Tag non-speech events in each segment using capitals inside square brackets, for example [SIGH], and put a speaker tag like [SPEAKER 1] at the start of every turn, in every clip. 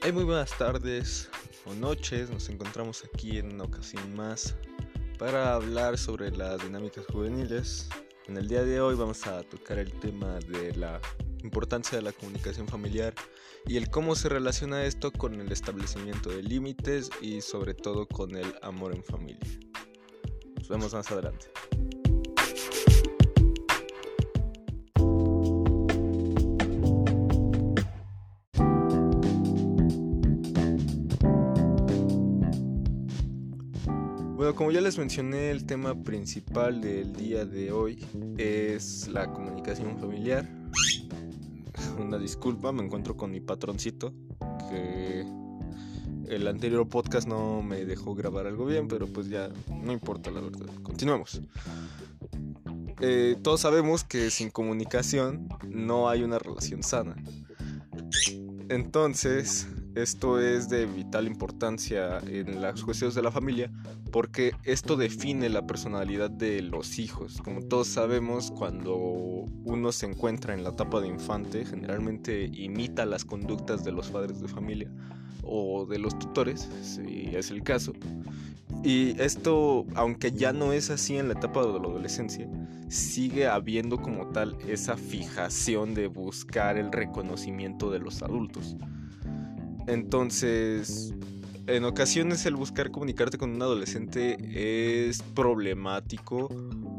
[SPEAKER 1] Hey, muy buenas tardes o noches. Nos encontramos aquí en una ocasión más para hablar sobre las dinámicas juveniles. En el día de hoy vamos a tocar el tema de la importancia de la comunicación familiar y el cómo se relaciona esto con el establecimiento de límites y sobre todo con el amor en familia. Nos vemos más adelante. Bueno, como ya les mencioné, el tema principal del día de hoy es la comunicación familiar. [LAUGHS] Una disculpa, me encuentro con mi patroncito, que el anterior podcast no me dejó grabar algo bien, pero pues ya no importa la verdad. Continuemos. Eh, todos sabemos que sin comunicación no hay una relación sana. Entonces, esto es de vital importancia en las cuestiones de la familia porque esto define la personalidad de los hijos. Como todos sabemos, cuando uno se encuentra en la etapa de infante, generalmente imita las conductas de los padres de familia o de los tutores, si es el caso. Y esto, aunque ya no es así en la etapa de la adolescencia, sigue habiendo como tal esa fijación de buscar el reconocimiento de los adultos. Entonces, en ocasiones el buscar comunicarte con un adolescente es problemático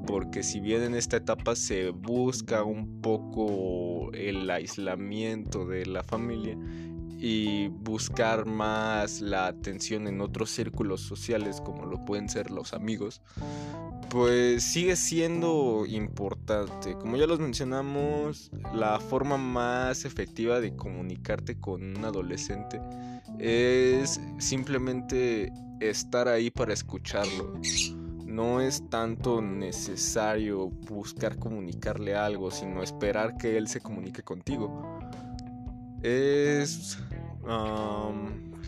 [SPEAKER 1] porque si bien en esta etapa se busca un poco el aislamiento de la familia y buscar más la atención en otros círculos sociales como lo pueden ser los amigos, pues sigue siendo importante. Como ya los mencionamos, la forma más efectiva de comunicarte con un adolescente es simplemente estar ahí para escucharlo. No es tanto necesario buscar comunicarle algo, sino esperar que él se comunique contigo. Es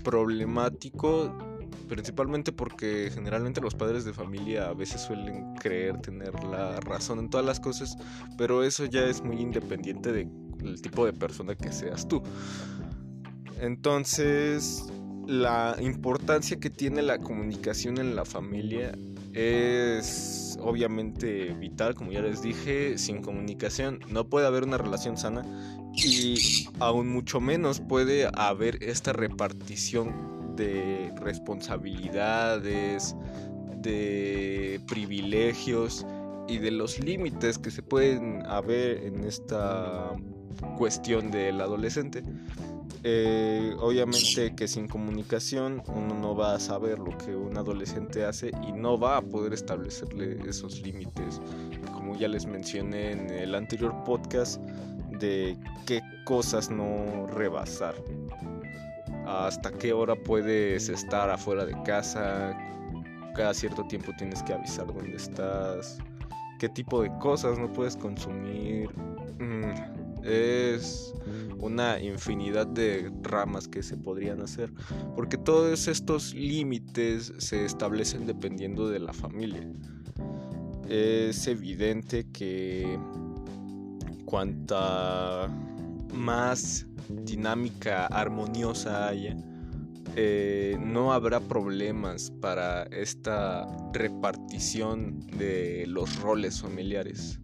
[SPEAKER 1] problemático principalmente porque generalmente los padres de familia a veces suelen creer tener la razón en todas las cosas, pero eso ya es muy independiente del tipo de persona que seas tú. Entonces, la importancia que tiene la comunicación en la familia es obviamente vital, como ya les dije, sin comunicación no puede haber una relación sana y aún mucho menos puede haber esta repartición de responsabilidades, de privilegios y de los límites que se pueden haber en esta cuestión del adolescente. Eh, obviamente que sin comunicación uno no va a saber lo que un adolescente hace y no va a poder establecerle esos límites. Como ya les mencioné en el anterior podcast, de qué cosas no rebasar hasta qué hora puedes estar afuera de casa, cada cierto tiempo tienes que avisar dónde estás, qué tipo de cosas no puedes consumir. Mm, es una infinidad de ramas que se podrían hacer, porque todos estos límites se establecen dependiendo de la familia. Es evidente que cuanta más dinámica armoniosa haya, eh, no habrá problemas para esta repartición de los roles familiares.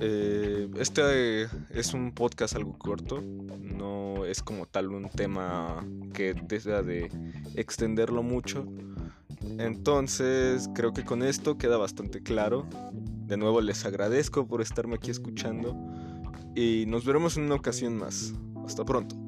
[SPEAKER 1] Eh, este es un podcast algo corto, no es como tal un tema que desea de extenderlo mucho. Entonces creo que con esto queda bastante claro. De nuevo les agradezco por estarme aquí escuchando y nos veremos en una ocasión más. Hasta pronto.